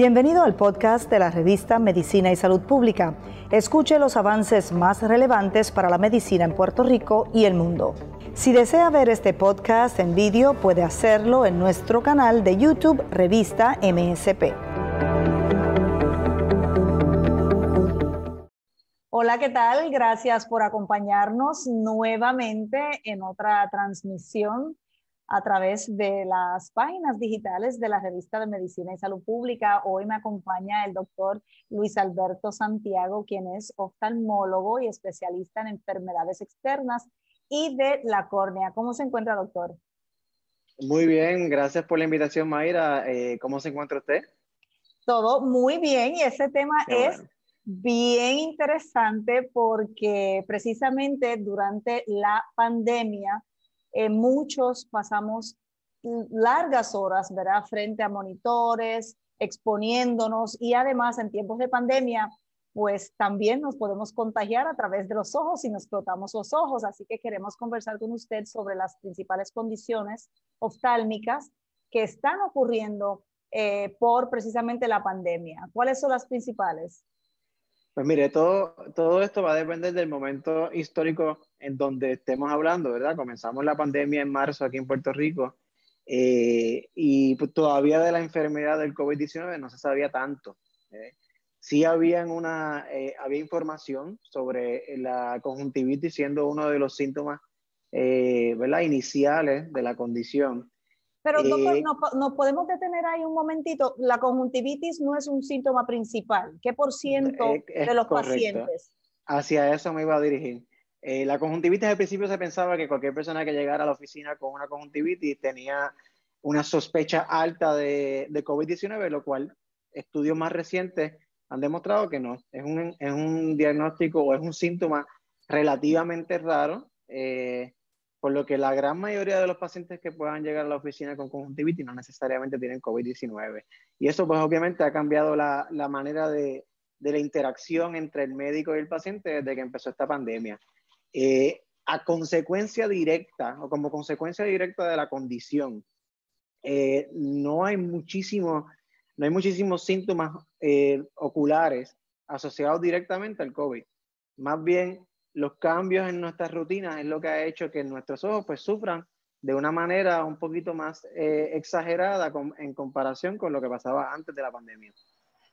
Bienvenido al podcast de la revista Medicina y Salud Pública. Escuche los avances más relevantes para la medicina en Puerto Rico y el mundo. Si desea ver este podcast en vídeo, puede hacerlo en nuestro canal de YouTube Revista MSP. Hola, ¿qué tal? Gracias por acompañarnos nuevamente en otra transmisión a través de las páginas digitales de la revista de Medicina y Salud Pública. Hoy me acompaña el doctor Luis Alberto Santiago, quien es oftalmólogo y especialista en enfermedades externas y de la córnea. ¿Cómo se encuentra, doctor? Muy bien, gracias por la invitación, Mayra. Eh, ¿Cómo se encuentra usted? Todo muy bien y ese tema es bien interesante porque precisamente durante la pandemia eh, muchos pasamos largas horas, ¿verdad? Frente a monitores, exponiéndonos y además en tiempos de pandemia, pues también nos podemos contagiar a través de los ojos si nos frotamos los ojos. Así que queremos conversar con usted sobre las principales condiciones oftálmicas que están ocurriendo eh, por precisamente la pandemia. ¿Cuáles son las principales? Pues mire, todo, todo esto va a depender del momento histórico en donde estemos hablando, ¿verdad? Comenzamos la pandemia en marzo aquí en Puerto Rico eh, y pues, todavía de la enfermedad del COVID-19 no se sabía tanto. ¿eh? Sí había, una, eh, había información sobre la conjuntivitis siendo uno de los síntomas ¿verdad? iniciales de la condición. Pero doctor, eh, nos podemos detener ahí un momentito. La conjuntivitis no es un síntoma principal. ¿Qué por ciento de los pacientes? Hacia eso me iba a dirigir. Eh, la conjuntivitis al principio se pensaba que cualquier persona que llegara a la oficina con una conjuntivitis tenía una sospecha alta de, de COVID-19, lo cual estudios más recientes han demostrado que no. Es un, es un diagnóstico o es un síntoma relativamente raro. Eh, por lo que la gran mayoría de los pacientes que puedan llegar a la oficina con conjuntivitis no necesariamente tienen COVID-19. Y eso pues obviamente ha cambiado la, la manera de, de, la interacción entre el médico y el paciente desde que empezó esta pandemia. Eh, a consecuencia directa o como consecuencia directa de la condición, eh, no hay muchísimos no hay muchísimos síntomas eh, oculares asociados directamente al COVID. Más bien, los cambios en nuestras rutinas es lo que ha hecho que nuestros ojos pues sufran de una manera un poquito más eh, exagerada en comparación con lo que pasaba antes de la pandemia.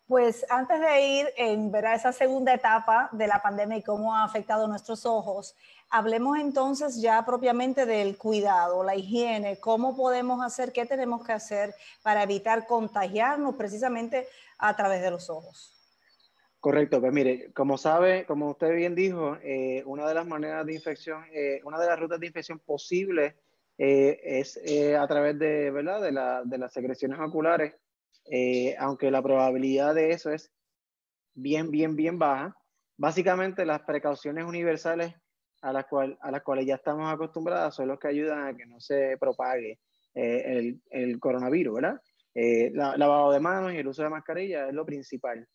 Pues antes de ir en ver esa segunda etapa de la pandemia y cómo ha afectado nuestros ojos, hablemos entonces ya propiamente del cuidado, la higiene, cómo podemos hacer, qué tenemos que hacer para evitar contagiarnos precisamente a través de los ojos. Correcto, pues mire, como sabe, como usted bien dijo, eh, una de las maneras de infección, eh, una de las rutas de infección posibles eh, es a través de, ¿verdad? De, la, de las secreciones oculares, aunque la probabilidad de eso es bien, bien, bien baja. Básicamente las precauciones universales a las, cual, a las cuales ya estamos acostumbradas son los que ayudan a que no se propague el, el, coronavirus, ¿verdad? lavado de manos y el uso de mascarilla es lo principal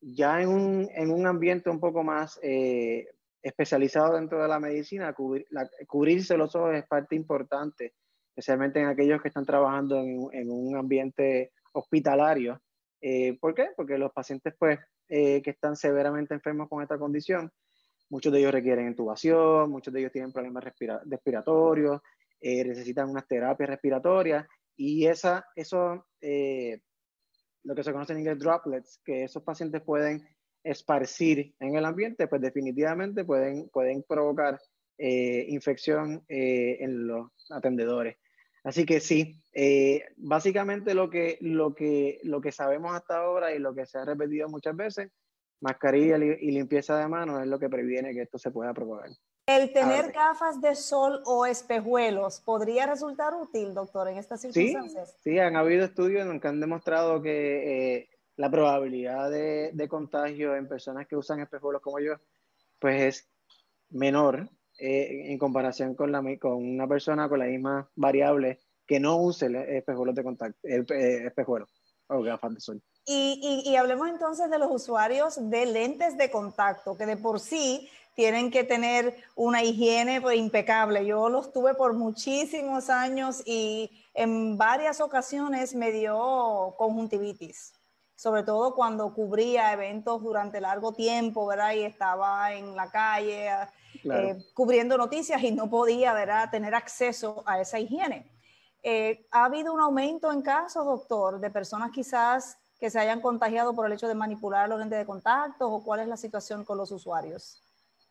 ya en un, en un ambiente un poco más eh, especializado dentro de la medicina, cubrirse los ojos es parte importante, especialmente en aquellos que están trabajando en, en un ambiente hospitalario. Eh, ¿Por qué? Porque los pacientes pues, eh, que están severamente enfermos con esta condición, muchos de ellos requieren intubación, muchos de ellos tienen problemas respiratorios, necesitan unas terapias respiratorias y esa, eso lo que se conoce en inglés droplets, que esos pacientes pueden esparcir en el ambiente, pues definitivamente pueden, pueden provocar eh, infección eh, en los atendedores. Así que sí, eh, básicamente lo que, lo, que, lo que sabemos hasta ahora y lo que se ha repetido muchas veces, mascarilla y limpieza de manos es lo que previene que esto se pueda propagar. ¿El tener gafas de sol o espejuelos podría resultar útil, doctor, en estas circunstancias? Sí, sí han habido estudios en que han demostrado que eh, la probabilidad de, de, contagio en personas que usan espejuelos como yo, pues es menor eh, en comparación con, la, con una persona con la misma variable que no use espejuelos de contacto, eh, espejuelos o gafas de sol. Y, y, y hablemos entonces de los usuarios de lentes de contacto, que de por sí tienen que tener una higiene pues, impecable. Yo los tuve por muchísimos años y en varias ocasiones me dio conjuntivitis. sobre todo cuando cubría eventos durante largo tiempo, ¿verdad? Y estaba en la calle eh, cubriendo noticias y no podía, ¿verdad?, tener acceso a esa higiene. Eh, ¿Ha habido un aumento en casos, doctor, de personas quizás que se hayan contagiado por el hecho de manipular los lentes de contacto o cuál es la situación con los usuarios?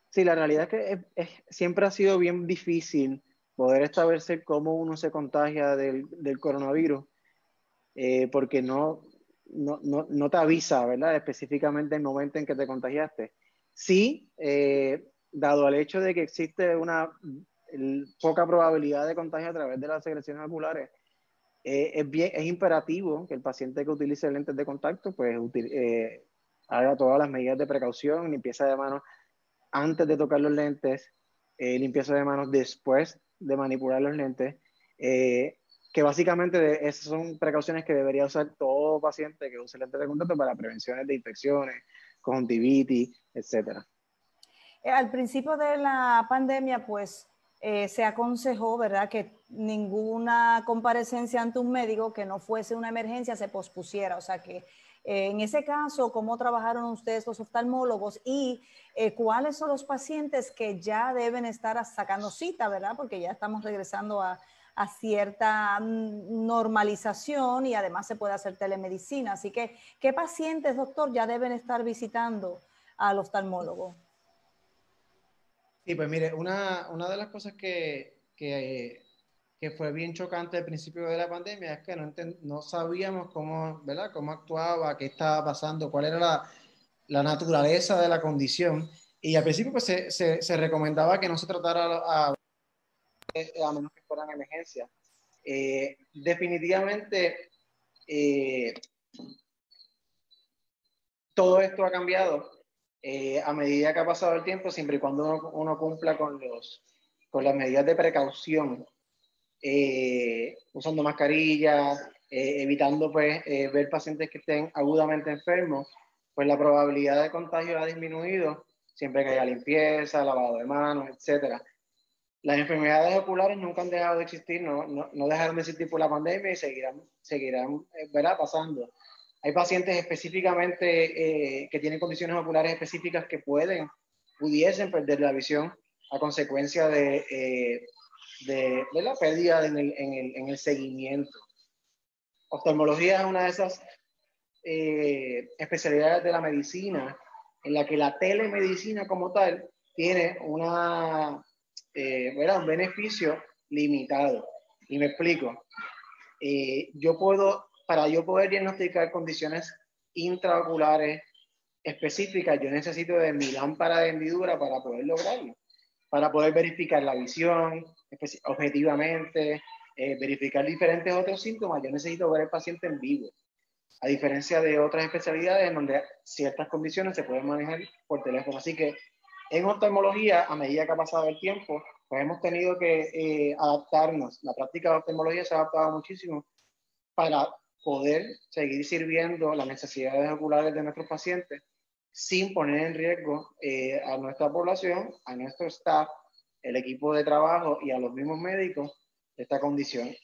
Sí, la realidad es que siempre ha sido bien difícil poder establecer cómo uno se contagia del, del coronavirus, eh, porque no, no, no, no, te avisa, ¿verdad? Específicamente el momento en que te contagiaste. Sí, eh, dado el hecho de que existe una poca probabilidad de contagio a través de las secreciones oculares, eh, es, bien, es imperativo que el paciente que utilice lentes de contacto, pues eh, haga todas las medidas de precaución, limpieza de manos antes de tocar los lentes, limpieza de manos después de manipular los lentes, que básicamente esas son precauciones que debería usar todo paciente que use lentes de contacto para prevenciones de infecciones, conjuntivitis, etc. Eh, al principio de la pandemia, pues eh, se aconsejó, ¿verdad?, que ninguna comparecencia ante un médico que no fuese una emergencia se pospusiera. O sea que eh, en ese caso, ¿cómo trabajaron ustedes los oftalmólogos y cuáles son los pacientes que ya deben estar sacando cita, ¿verdad? Porque ya estamos regresando a, a cierta mm, normalización y además se puede hacer telemedicina. Así que, ¿qué pacientes, doctor, ya deben estar visitando al oftalmólogo? Sí, pues mire, una, una de las cosas que, que, que, fue bien chocante al principio de la pandemia es que no, no sabíamos cómo, ¿verdad? cómo actuaba, qué estaba pasando, cuál era la, la naturaleza de la condición. Y al principio pues, se, se, recomendaba que no se tratara a, a menos que fueran emergencias. Eh, definitivamente, eh, todo esto ha cambiado eh, a medida que ha pasado el tiempo, siempre y cuando uno, cumpla con, los, con las medidas de precaución, usando mascarillas, evitando pues, ver pacientes que estén agudamente enfermos, pues la probabilidad de contagio ha disminuido siempre que haya limpieza, lavado de manos, etcétera las enfermedades oculares nunca han dejado de existir, no, no, no dejaron de existir por la pandemia y seguirán, seguirán eh, pasando. Hay pacientes específicamente eh, que tienen condiciones oculares específicas que pueden, pudiesen perder la visión a consecuencia de, eh, de, de, la pérdida en el, en, el, en el, seguimiento. Oftalmología es una de esas especialidades de la medicina en la que la telemedicina como tal tiene una eh, un beneficio limitado. Y me explico. Eh, yo puedo, para yo poder diagnosticar condiciones intraoculares específicas, yo necesito de mi lámpara de hendidura para poder lograrlo, para poder verificar la visión objetivamente, eh, verificar diferentes otros síntomas, yo necesito ver al paciente en vivo, a diferencia de otras especialidades en donde ciertas condiciones se pueden manejar por teléfono. Así que en oftalmología, a medida que ha pasado el tiempo, pues hemos tenido que eh, adaptarnos. La práctica de oftalmología se ha adaptado muchísimo para poder seguir sirviendo las necesidades oculares de nuestros pacientes sin poner en riesgo eh, a nuestra población, a nuestro staff, el equipo de trabajo y a los mismos médicos de esta condición.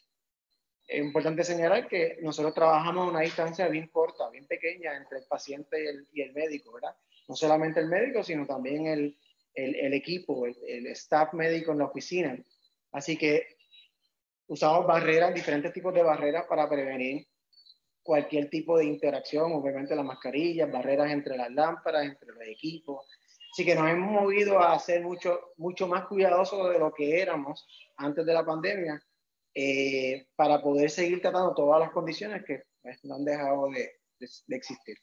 Es importante señalar que nosotros trabajamos a una distancia bien corta, bien pequeña entre el paciente y el, y el médico, ¿verdad? no solamente el médico, sino también el, el, equipo, el, staff médico en la oficina. Así que usamos barreras, diferentes tipos de barreras para prevenir cualquier tipo de interacción, obviamente las mascarillas, barreras entre las lámparas, entre los equipos. Así que nos hemos movido a ser mucho, mucho más cuidadosos de lo que éramos antes de la pandemia eh, para poder seguir tratando todas las condiciones que pues, no han dejado de, de existir.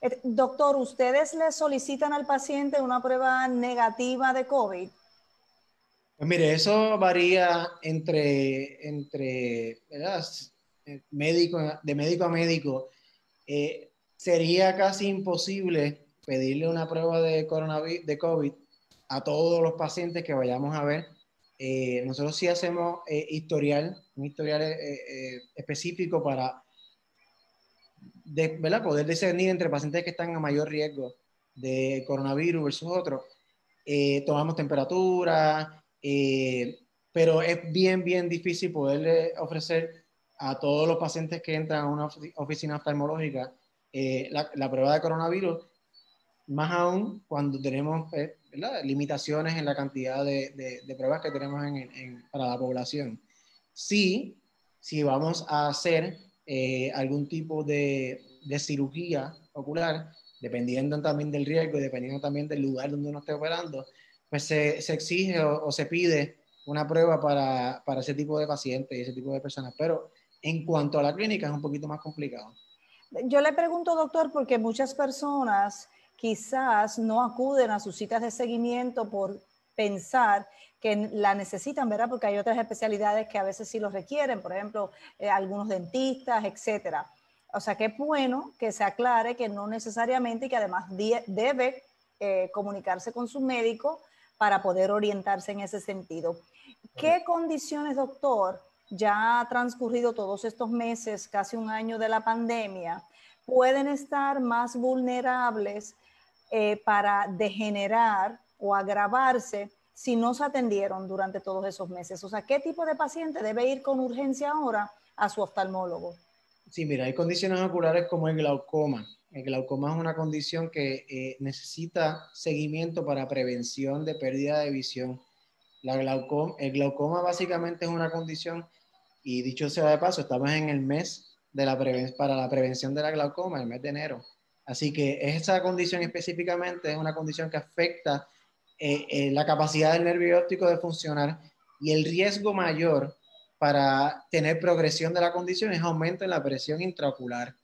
Eh, doctor, ¿ustedes le solicitan al paciente una prueba negativa de COVID? Pues mire, eso varía entre, entre eh, Médico, de médico a médico. Eh, sería casi imposible pedirle una prueba de, coronavirus, de COVID a todos los pacientes que vayamos a ver. nosotros sí hacemos historial, un historial específico para de ¿verdad? poder discernir entre pacientes que están a mayor riesgo de coronavirus versus otros. Eh, tomamos temperatura, eh, pero es bien, bien difícil poderle ofrecer a todos los pacientes que entran a una oficina oftalmológica eh, la, prueba de coronavirus, más aún cuando tenemos eh, limitaciones en la cantidad de, de, pruebas que tenemos en, para la población. Sí, si vamos a hacer eh, algún tipo de, de, cirugía ocular, dependiendo también del riesgo y dependiendo también del lugar donde uno esté operando, pues se, se exige o, o, se pide una prueba para, para ese tipo de pacientes y ese tipo de personas. Pero en cuanto a la clínica es un poquito más complicado. Yo le pregunto, doctor, porque muchas personas quizás no acuden a sus citas de seguimiento por pensar que la necesitan, ¿verdad? Porque hay otras especialidades que a veces sí lo requieren, por ejemplo, eh, algunos dentistas, etcétera. O sea que es bueno que se aclare que no necesariamente y que además debe eh, comunicarse con su médico para poder orientarse en ese sentido. ¿Qué condiciones, doctor, ya ha transcurrido todos estos meses, casi un año de la pandemia, pueden estar más vulnerables eh, para degenerar o agravarse si no se atendieron durante todos esos meses. O sea, ¿qué tipo de paciente debe ir con urgencia ahora a su oftalmólogo? Sí, mira, hay condiciones oculares como el glaucoma. El glaucoma es una condición que eh, necesita seguimiento para prevención de pérdida de visión. El glaucoma básicamente es una condición y dicho sea de paso, estamos en el mes de la para la prevención de la glaucoma, el mes de enero. Así que esa condición específicamente es una condición que afecta eh, eh, la capacidad del nervio óptico de funcionar y el riesgo mayor para tener progresión de la condición es aumento en la presión intraocular.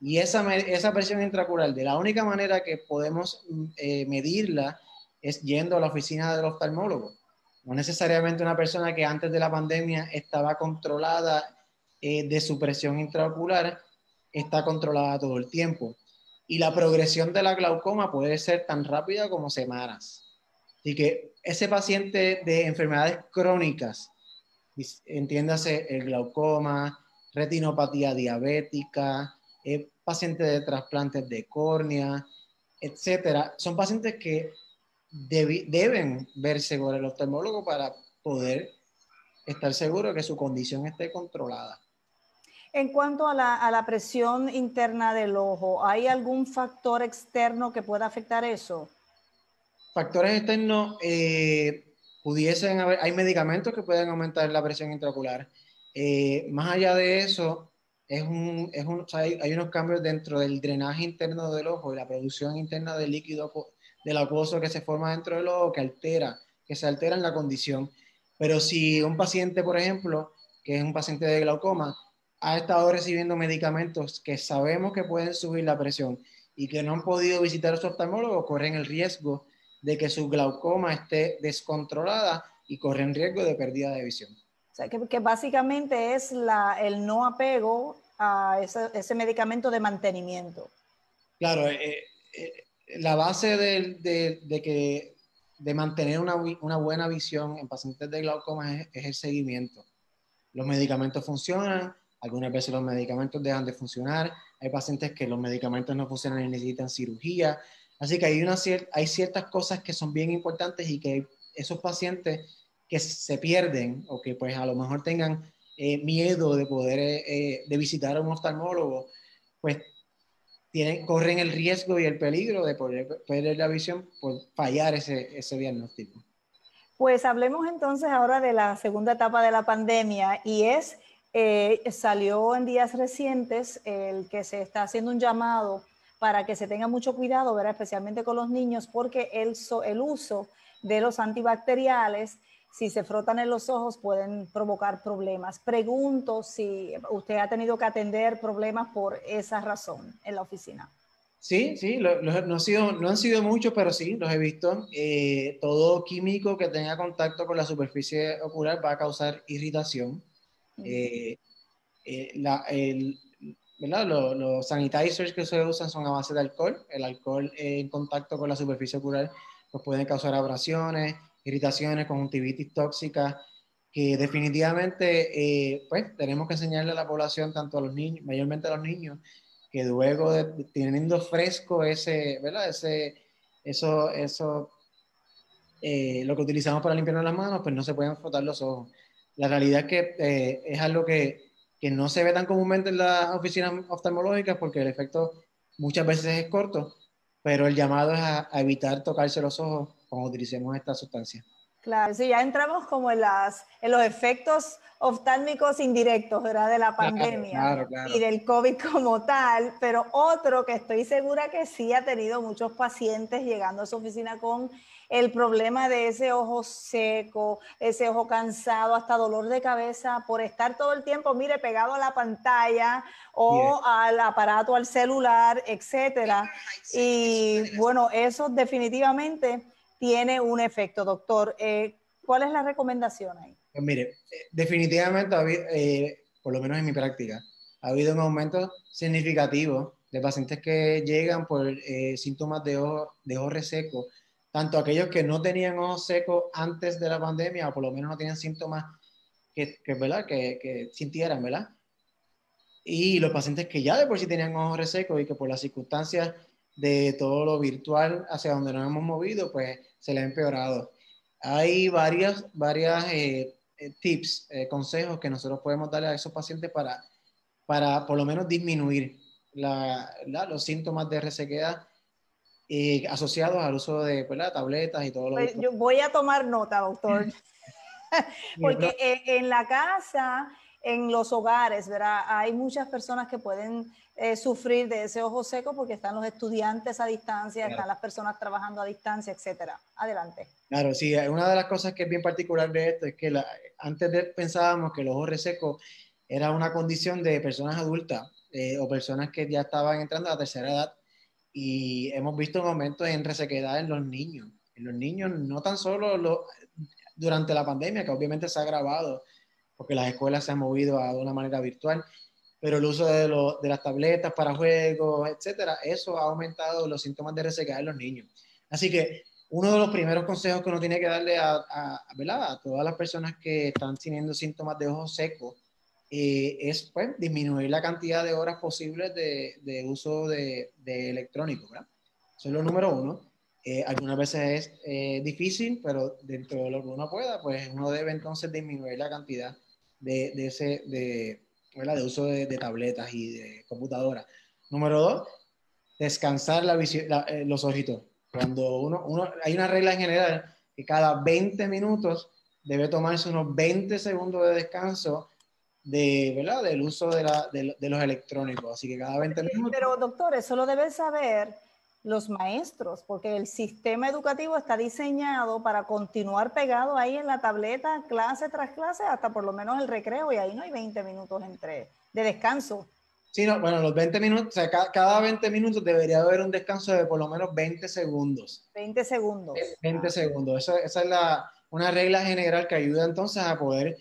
Y esa, esa presión intraocular, de la única manera que podemos eh, medirla es yendo a la oficina del oftalmólogo. No necesariamente una persona que antes de la pandemia estaba controlada eh, de su presión intraocular está controlada todo el tiempo. Y la progresión de la glaucoma puede ser tan rápida como semanas. Así que ese paciente de enfermedades crónicas, entiéndase el glaucoma, retinopatía diabética, eh, pacientes de trasplantes de córnea, etcétera, son pacientes que deben verse con el oftalmólogo para poder estar seguro que su condición esté controlada. En cuanto a la, presión interna del ojo, ¿hay algún factor externo que pueda afectar eso? Factores externos, eh, pudiesen haber, hay medicamentos que pueden aumentar la presión intraocular. Eh, más allá de eso, es un, es un, hay, hay, unos cambios dentro del drenaje interno del ojo y la producción interna de líquido del acuoso que se forma dentro del ojo que altera, que se altera en la condición. Pero si un paciente, por ejemplo, que es un paciente de glaucoma, ha estado recibiendo medicamentos que sabemos que pueden subir la presión y que no han podido visitar a su oftalmólogo, corren el riesgo de que su glaucoma esté descontrolada y corren riesgo de pérdida de visión. O sea, que, básicamente es la, el no apego a ese, medicamento de mantenimiento. Claro, eh, eh, la base de, que, de mantener una, buena visión en pacientes de glaucoma es, el seguimiento. Los medicamentos funcionan, algunas veces los medicamentos dejan de funcionar, hay pacientes que los medicamentos no funcionan y necesitan cirugía. Así que hay, una hay ciertas cosas que son bien importantes y que esos pacientes que se pierden o que pues a lo mejor tengan eh, miedo de poder eh, eh, de visitar a un oftalmólogo, pues corren el riesgo y el peligro de poder perder la visión por fallar ese, ese diagnóstico. Pues hablemos entonces ahora de la segunda etapa de la pandemia y es, eh, salió en días recientes el que se está haciendo un llamado para que se tenga mucho cuidado, ¿verdad? especialmente con los niños, porque el, el uso de los antibacteriales si se frotan en los ojos pueden provocar problemas. Pregunto si usted ha tenido que atender problemas por esa razón en la oficina. Sí, sí, no, han sido, no han sido muchos, pero sí, los he visto. Eh, todo químico que tenga contacto con la superficie ocular va a causar irritación. Eh, eh, los, sanitizers que se usan son a base de alcohol. El alcohol en contacto con la superficie ocular pues pueden causar abrasiones, irritaciones, conjuntivitis tóxica, que definitivamente eh, pues tenemos que enseñarle a la población, tanto a los niños, mayormente a los niños, que luego de teniendo fresco ese, ¿verdad? Ese, eso, eso, eh, lo que utilizamos para limpiar las manos, pues no se pueden frotar los ojos. La realidad es que eh, es algo que, que no se ve tan comúnmente en las oficinas oftalmológicas porque el efecto muchas veces es corto, pero el llamado es a, evitar tocarse los ojos cuando utilicemos esta sustancia. Claro, sí, ya entramos como en, las, en los efectos oftálmicos indirectos, ¿verdad? De la pandemia y del COVID como tal, pero otro que estoy segura que sí ha tenido muchos pacientes llegando a su oficina con el problema de ese ojo seco, ese ojo cansado, hasta dolor de cabeza por estar todo el tiempo, mire, pegado a la pantalla o al aparato, al celular, etcétera. Y bueno, eso definitivamente tiene un efecto, doctor. Eh, ¿Cuál es la recomendación ahí? Pues mire, eh, definitivamente, eh, por lo menos en mi práctica, ha habido un aumento significativo de pacientes que llegan por síntomas de ojo, de ojo reseco tanto aquellos que no tenían ojos secos antes de la pandemia, o por lo menos no tenían síntomas que, que ¿verdad? Que, que, sintieran, ¿verdad? Y los pacientes que ya de por sí tenían ojos resecos y que por las circunstancias de todo lo virtual hacia donde nos hemos movido, pues se le ha empeorado. Hay varias, varias eh, eh, tips, eh, consejos que nosotros podemos darle a esos pacientes para, para por lo menos disminuir la, los síntomas de resequedad y asociados al uso de pues, tabletas y todo lo pues, Yo voy a tomar nota, doctor. Porque en la casa, en los hogares, ¿verdad? Hay muchas personas que pueden eh, sufrir de ese ojo seco porque están los estudiantes a distancia, están las personas trabajando a distancia, etcétera. Adelante. Claro, sí, una de las cosas que es bien particular de esto es que antes de, pensábamos que el ojo reseco era una condición de personas adultas eh, o personas que ya estaban entrando a la tercera edad y hemos visto un aumento en resequedad en los niños. En los niños, no tan solo lo, durante la pandemia, que obviamente se ha agravado, porque las escuelas se han movido a, de una manera virtual, pero el uso de, de, las tabletas para juegos, etcétera, eso ha aumentado los síntomas de resequedad en los niños. Así que uno de los primeros consejos que uno tiene que darle a, a, a todas las personas que están teniendo síntomas de ojos secos eh, es pues, disminuir la cantidad de horas posibles de, uso de, de electrónico. ¿verdad? Eso es lo número uno. Eh, algunas veces es eh, difícil, pero dentro de lo que uno pueda, pues uno debe entonces disminuir la cantidad de, ese, de, de uso de, tabletas y de computadoras. Número dos, descansar la los ojitos. Cuando uno, hay una regla en general que cada 20 minutos debe tomarse unos 20 segundos de descanso de, ¿verdad? del uso de, la, de, los electrónicos. Así que cada 20 minutos. Pero doctor, eso lo deben saber los maestros, porque el sistema educativo está diseñado para continuar pegado ahí en la tableta, clase tras clase, hasta por lo menos el recreo, y ahí no hay 20 minutos entre de descanso. Sí, no, bueno, los 20 minutos, o sea, cada, 20 minutos debería haber un descanso de por lo menos 20 segundos. 20 segundos. 20 segundos. Eso, esa es la, una regla general que ayuda entonces a poder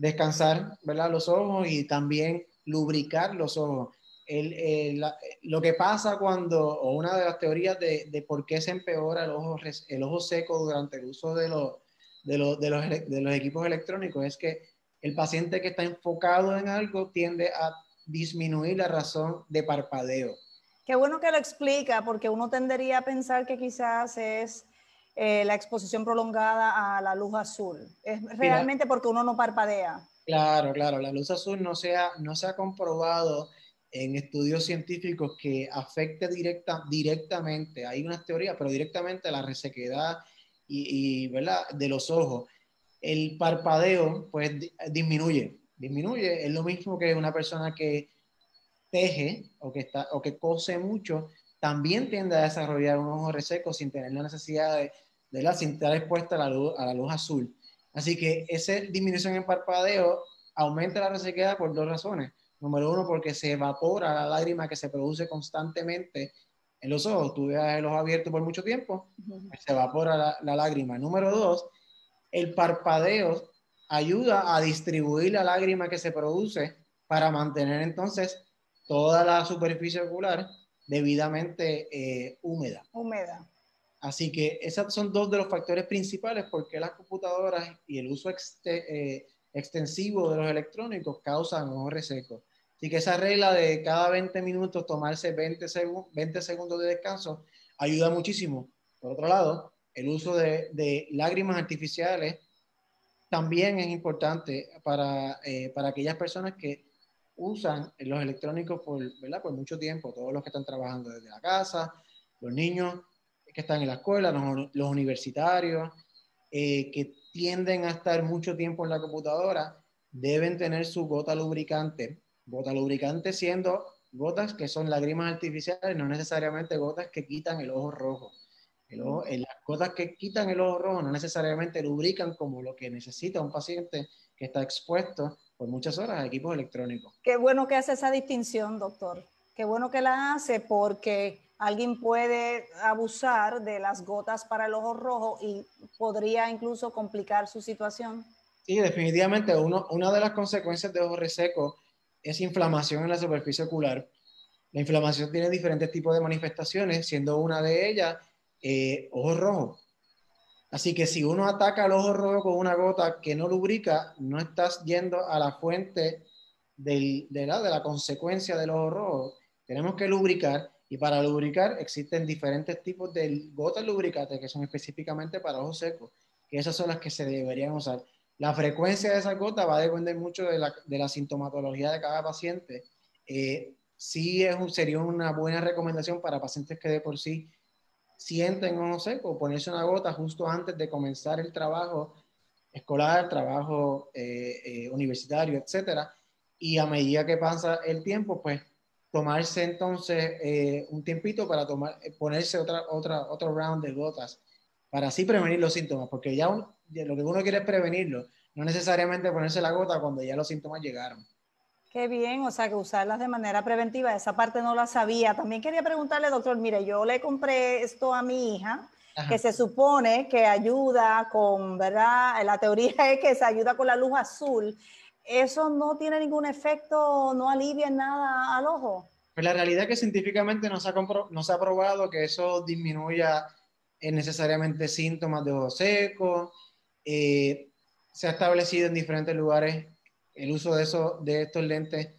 descansar ¿verdad? los ojos y también lubricar los ojos. El, lo que pasa cuando, o una de las teorías de, de, por qué se empeora el ojo, el ojo seco durante el uso de, de, de, los, de los equipos electrónicos es que el paciente que está enfocado en algo tiende a disminuir la razón de parpadeo. Qué bueno que lo explica, porque uno tendería a pensar que quizás es eh, la exposición prolongada a la luz azul. Es realmente porque uno no parpadea. Claro, claro, la luz azul no se ha, no se ha comprobado en estudios científicos que afecte directa, directamente, hay unas teorías, pero directamente la resequedad y, ¿verdad? de los ojos. El parpadeo, pues, disminuye, disminuye. Es lo mismo que una persona que teje o que, está, o que cose mucho, también tiende a desarrollar un ojo reseco sin tener la necesidad de, de la cinta expuesta a la, luz, a la luz azul. Así que esa disminución en parpadeo aumenta la resequedad por dos razones. Número uno, porque se evapora la lágrima que se produce constantemente en los ojos. Tú dejas el ojo abierto por mucho tiempo, se evapora la, la, lágrima. Número dos, el parpadeo ayuda a distribuir la lágrima que se produce para mantener entonces toda la superficie ocular debidamente eh, húmeda. Húmeda. Así que esos son dos de los factores principales por qué las computadoras y el uso eh, extensivo de los electrónicos causan ojos resecos. Así que esa regla de cada 20 minutos tomarse 20, 20 segundos de descanso ayuda muchísimo. Por otro lado, el uso de, de lágrimas artificiales también es importante para, eh, para aquellas personas que usan los electrónicos por, por mucho tiempo, todos los que están trabajando desde la casa, los niños que están en la escuela, los, universitarios, eh, que tienden a estar mucho tiempo en la computadora, deben tener su gota lubricante. Gota lubricante siendo gotas que son lágrimas artificiales, no necesariamente gotas que quitan el ojo rojo. El ojo, eh, las gotas que quitan el ojo rojo no necesariamente lubrican como lo que necesita un paciente que está expuesto por muchas horas a equipos electrónicos. Qué bueno que hace esa distinción, doctor. Qué bueno que la hace porque alguien puede abusar de las gotas para el ojo rojo y podría incluso complicar su situación. Sí, definitivamente. Uno, una de las consecuencias de ojo reseco es inflamación en la superficie ocular. La inflamación tiene diferentes tipos de manifestaciones, siendo una de ellas eh, ojo rojo. Así que si uno ataca el ojo rojo con una gota que no lubrica, no estás yendo a la fuente de, la, consecuencia del ojo rojo. Tenemos que lubricar y para lubricar existen diferentes tipos de gotas lubricantes que son específicamente para ojos secos, que esas son las que se deberían usar. La frecuencia de esa gota va a depender mucho de la, sintomatología de cada paciente. Eh, sí es sería una buena recomendación para pacientes que de por sí sienten ojo seco, ponerse una gota justo antes de comenzar el trabajo escolar, trabajo eh, eh, universitario, etcétera. Y a medida que pasa el tiempo, pues tomarse entonces un tiempito para tomar, ponerse otra, otra, otro round de gotas para así prevenir los síntomas, porque ya lo que uno quiere es prevenirlo, no necesariamente ponerse la gota cuando ya los síntomas llegaron. Qué bien, o sea que usarlas de manera preventiva, esa parte no la sabía. También quería preguntarle, doctor, mire, yo le compré esto a mi hija, que se supone que ayuda con, ¿verdad? La teoría es que se ayuda con la luz azul. ¿Eso no tiene ningún efecto, no alivia nada al ojo? Pues la realidad es que científicamente no se ha, no se ha probado que eso disminuya necesariamente síntomas de ojo seco. Eh, se ha establecido en diferentes lugares el uso de, eso, de estos lentes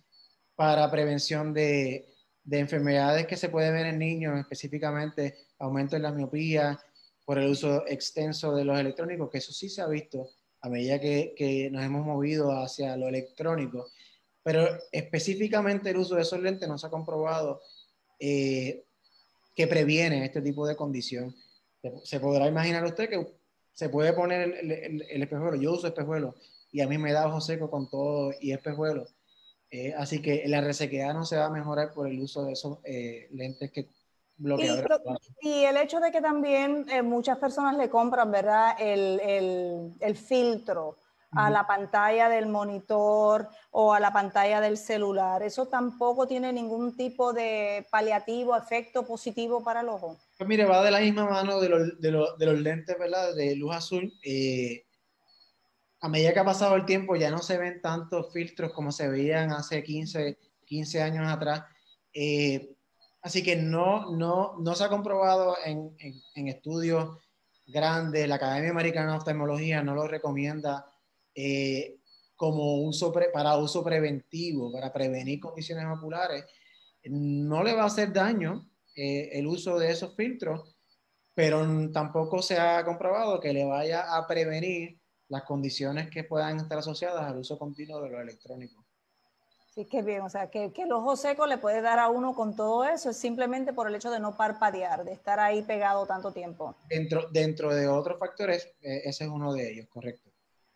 para prevención de, de enfermedades que se pueden ver en niños, específicamente aumento en la miopía por el uso extenso de los electrónicos, que eso sí se ha visto a medida que, que nos hemos movido hacia lo electrónico. Pero específicamente el uso de esos lentes no se ha comprobado eh, que previene este tipo de condición. Se podrá imaginar usted que se puede poner el, el, espejuelo, yo uso espejuelo y a mí me da ojo seco con todo y espejuelo. Eh, así que la resequedad no se va a mejorar por el uso de esos eh, lentes que bloqueadores. Y, el hecho de que también eh, muchas personas le compran, ¿verdad? El, el, el filtro a la pantalla del monitor o a la pantalla del celular. Eso tampoco tiene ningún tipo de paliativo, efecto positivo para el ojo. Pues mire, va de la misma mano de los, de los, de los lentes, ¿verdad? De luz azul. Eh, a medida que ha pasado el tiempo ya no se ven tantos filtros como se veían hace 15, 15 años atrás. Eh, así que no, no, no se ha comprobado en, en, en estudios grandes. La Academia Americana de Oftalmología no lo recomienda eh, como uso para uso preventivo, para prevenir condiciones oculares, no le va a hacer daño eh, el uso de esos filtros, pero tampoco se ha comprobado que le vaya a prevenir las condiciones que puedan estar asociadas al uso continuo de los electrónicos. Sí, qué bien, o sea, que, que, el ojo seco le puede dar a uno con todo eso, es simplemente por el hecho de no parpadear, de estar ahí pegado tanto tiempo. Dentro, dentro de otros factores, eh, ese es uno de ellos, correcto.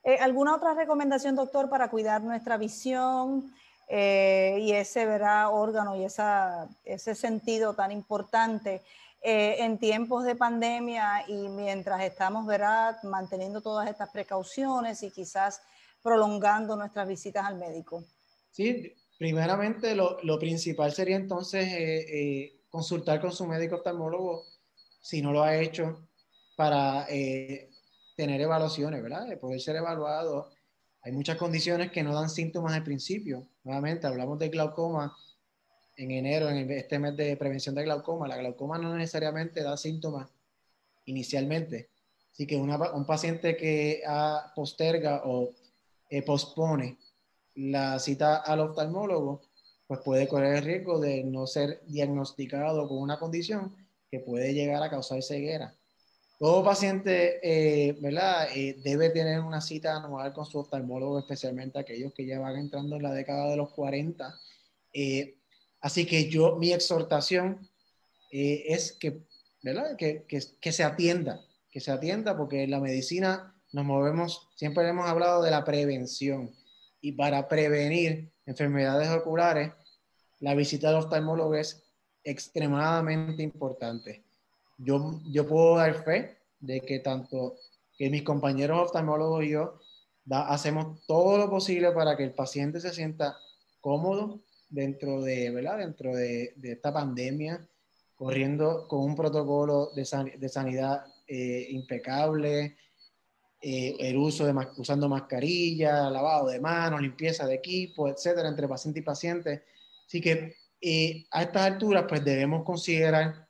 Eh, ¿Alguna otra recomendación, doctor, para cuidar nuestra visión eh, y ese ¿verdad? órgano y esa, ese sentido tan importante eh, en tiempos de pandemia y mientras estamos ¿verdad? manteniendo todas estas precauciones y quizás prolongando nuestras visitas al médico? Sí, primeramente lo, lo principal sería entonces consultar con su médico oftalmólogo si no lo ha hecho para tener evaluaciones, ¿verdad? De poder ser evaluado. Hay muchas condiciones que no dan síntomas al principio. Nuevamente, hablamos de glaucoma en enero, en este mes de prevención de glaucoma. La glaucoma no necesariamente da síntomas inicialmente. Así que un paciente que posterga o eh, pospone la cita al oftalmólogo, pues puede correr el riesgo de no ser diagnosticado con una condición que puede llegar a causar ceguera. todo paciente, eh, ¿verdad? Eh, debe tener una cita anual con su oftalmólogo, especialmente aquellos que ya van entrando en la década de los 40. Eh, así que yo, mi exhortación es que, ¿verdad? Que, que, se atienda, que se atienda, porque en la medicina nos movemos, siempre hemos hablado de la prevención. Y para prevenir enfermedades oculares, la visita al oftalmólogo es extremadamente importante yo, yo puedo dar fe de que tanto que mis compañeros oftalmólogos y yo hacemos todo lo posible para que el paciente se sienta cómodo dentro de, ¿verdad? Dentro de, de esta pandemia, corriendo con un protocolo de, de sanidad eh, impecable, eh, el uso de usando mascarilla, lavado de manos, limpieza de equipo, etcétera, entre paciente y paciente. Así que eh, a estas alturas, pues debemos considerar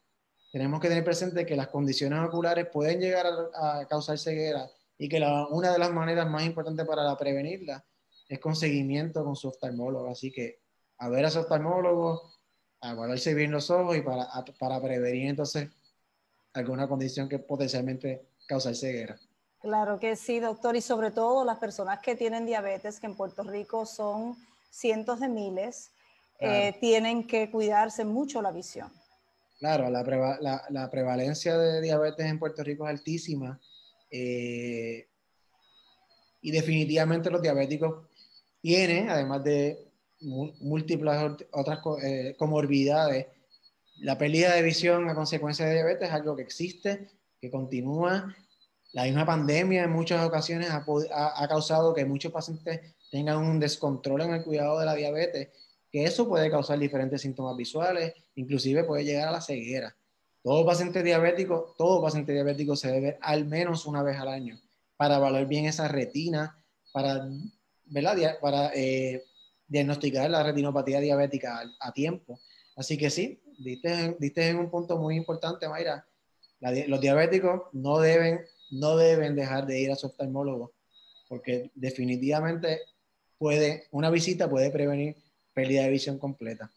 tenemos que tener presente que las condiciones oculares pueden llegar a, causar ceguera y que una de las maneras más importantes para prevenirla es con seguimiento con su oftalmólogo. Así que a ver a su oftalmólogo, a guardarse bien los ojos y para, para prevenir entonces alguna condición que potencialmente causa ceguera. Claro que sí, doctor, y sobre todo las personas que tienen diabetes, que en Puerto Rico son cientos de miles, eh, tienen que cuidarse mucho la visión. Claro, la, prevalencia de diabetes en Puerto Rico es altísima eh, y definitivamente los diabéticos tienen, además de múltiples otras eh, comorbilidades, la pérdida de visión a consecuencia de diabetes es algo que existe, que continúa. La misma pandemia en muchas ocasiones ha, ha causado que muchos pacientes tengan un descontrol en el cuidado de la diabetes que eso puede causar diferentes síntomas visuales, inclusive puede llegar a la ceguera. Todo paciente diabético, todo paciente diabético se debe ver al menos una vez al año para evaluar bien esa retina, para, para eh, diagnosticar la retinopatía diabética a, tiempo. Así que sí, diste, diste, en un punto muy importante, Mayra. los diabéticos no deben, no deben dejar de ir a su oftalmólogo, porque definitivamente puede, una visita puede prevenir pérdida de visión completa.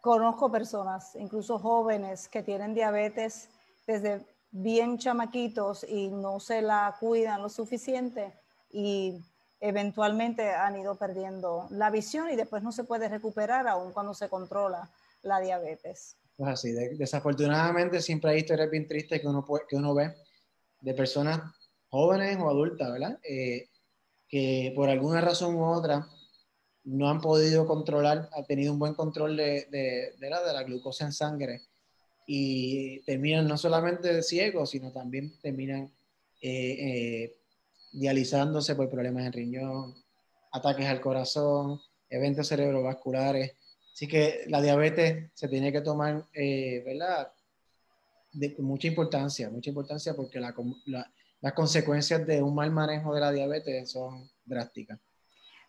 Conozco personas, incluso jóvenes, que tienen diabetes desde bien chamaquitos y no se la cuidan lo suficiente y eventualmente han ido perdiendo la visión y después no se puede recuperar aún cuando se controla la diabetes. Pues así, desafortunadamente siempre hay historias bien tristes que uno, que uno ve de personas jóvenes o adultas, ¿verdad? Eh, que por alguna razón u otra no han podido controlar, ha tenido un buen control de, de, la, de la glucosa en sangre y terminan no solamente ciegos, sino también terminan eh, eh, dializándose por problemas en riñón, ataques al corazón, eventos cerebrovasculares. Así que la diabetes se tiene que tomar, eh, ¿verdad? De mucha importancia, mucha importancia porque las consecuencias de un mal manejo de la diabetes son drásticas.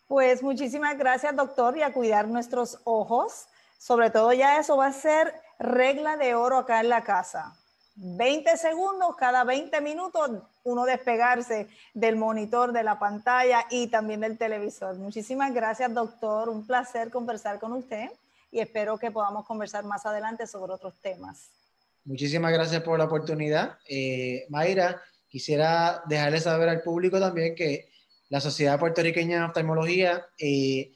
Pues muchísimas gracias, doctor, y a cuidar nuestros ojos. Sobre todo ya eso va a ser regla de oro acá en la casa. 20 segundos, cada 20 minutos, uno despegarse del monitor, de la pantalla y también del televisor. Muchísimas gracias, doctor. Un placer conversar con usted y espero que podamos conversar más adelante sobre otros temas. Muchísimas gracias por la oportunidad. Eh, Mayra, quisiera dejarle saber al público también que la Sociedad Puertorriqueña de Oftalmología eh,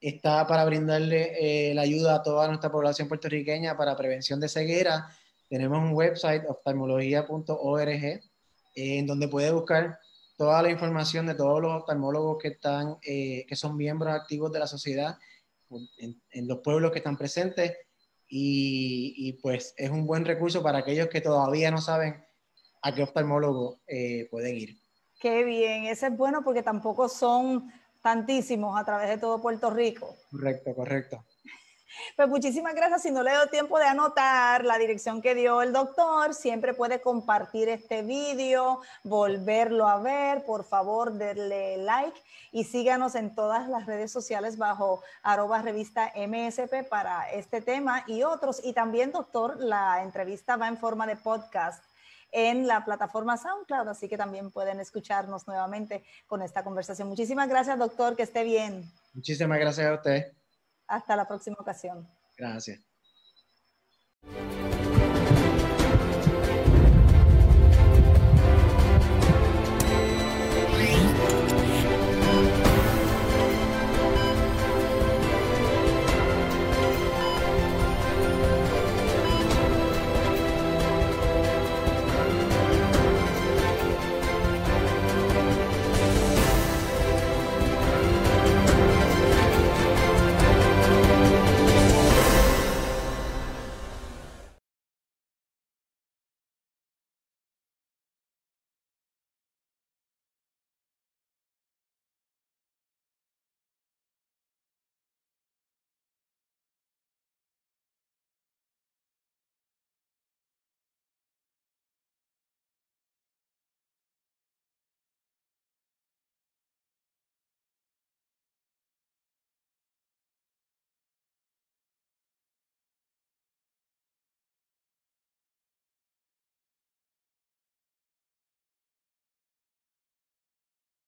está para brindarle eh, la ayuda a toda nuestra población puertorriqueña para prevención de ceguera. Tenemos un website, oftalmología.org, eh, en donde puede buscar toda la información de todos los oftalmólogos que, están, que son miembros activos de la sociedad en, los pueblos que están presentes. Y, y, pues es un buen recurso para aquellos que todavía no saben a qué oftalmólogo pueden ir. Qué bien, ese es bueno porque tampoco son tantísimos a través de todo Puerto Rico. Correcto, correcto. Pues muchísimas gracias. Si no le doy tiempo de anotar la dirección que dio el doctor, siempre puede compartir este vídeo, volverlo a ver. Por favor, denle like y síganos en todas las redes sociales bajo arroba revista MSP para este tema y otros. Y también, doctor, la entrevista va en forma de podcast en la plataforma SoundCloud, así que también pueden escucharnos nuevamente con esta conversación. Muchísimas gracias, doctor, que esté bien. Muchísimas gracias a usted. Hasta la próxima ocasión. Gracias.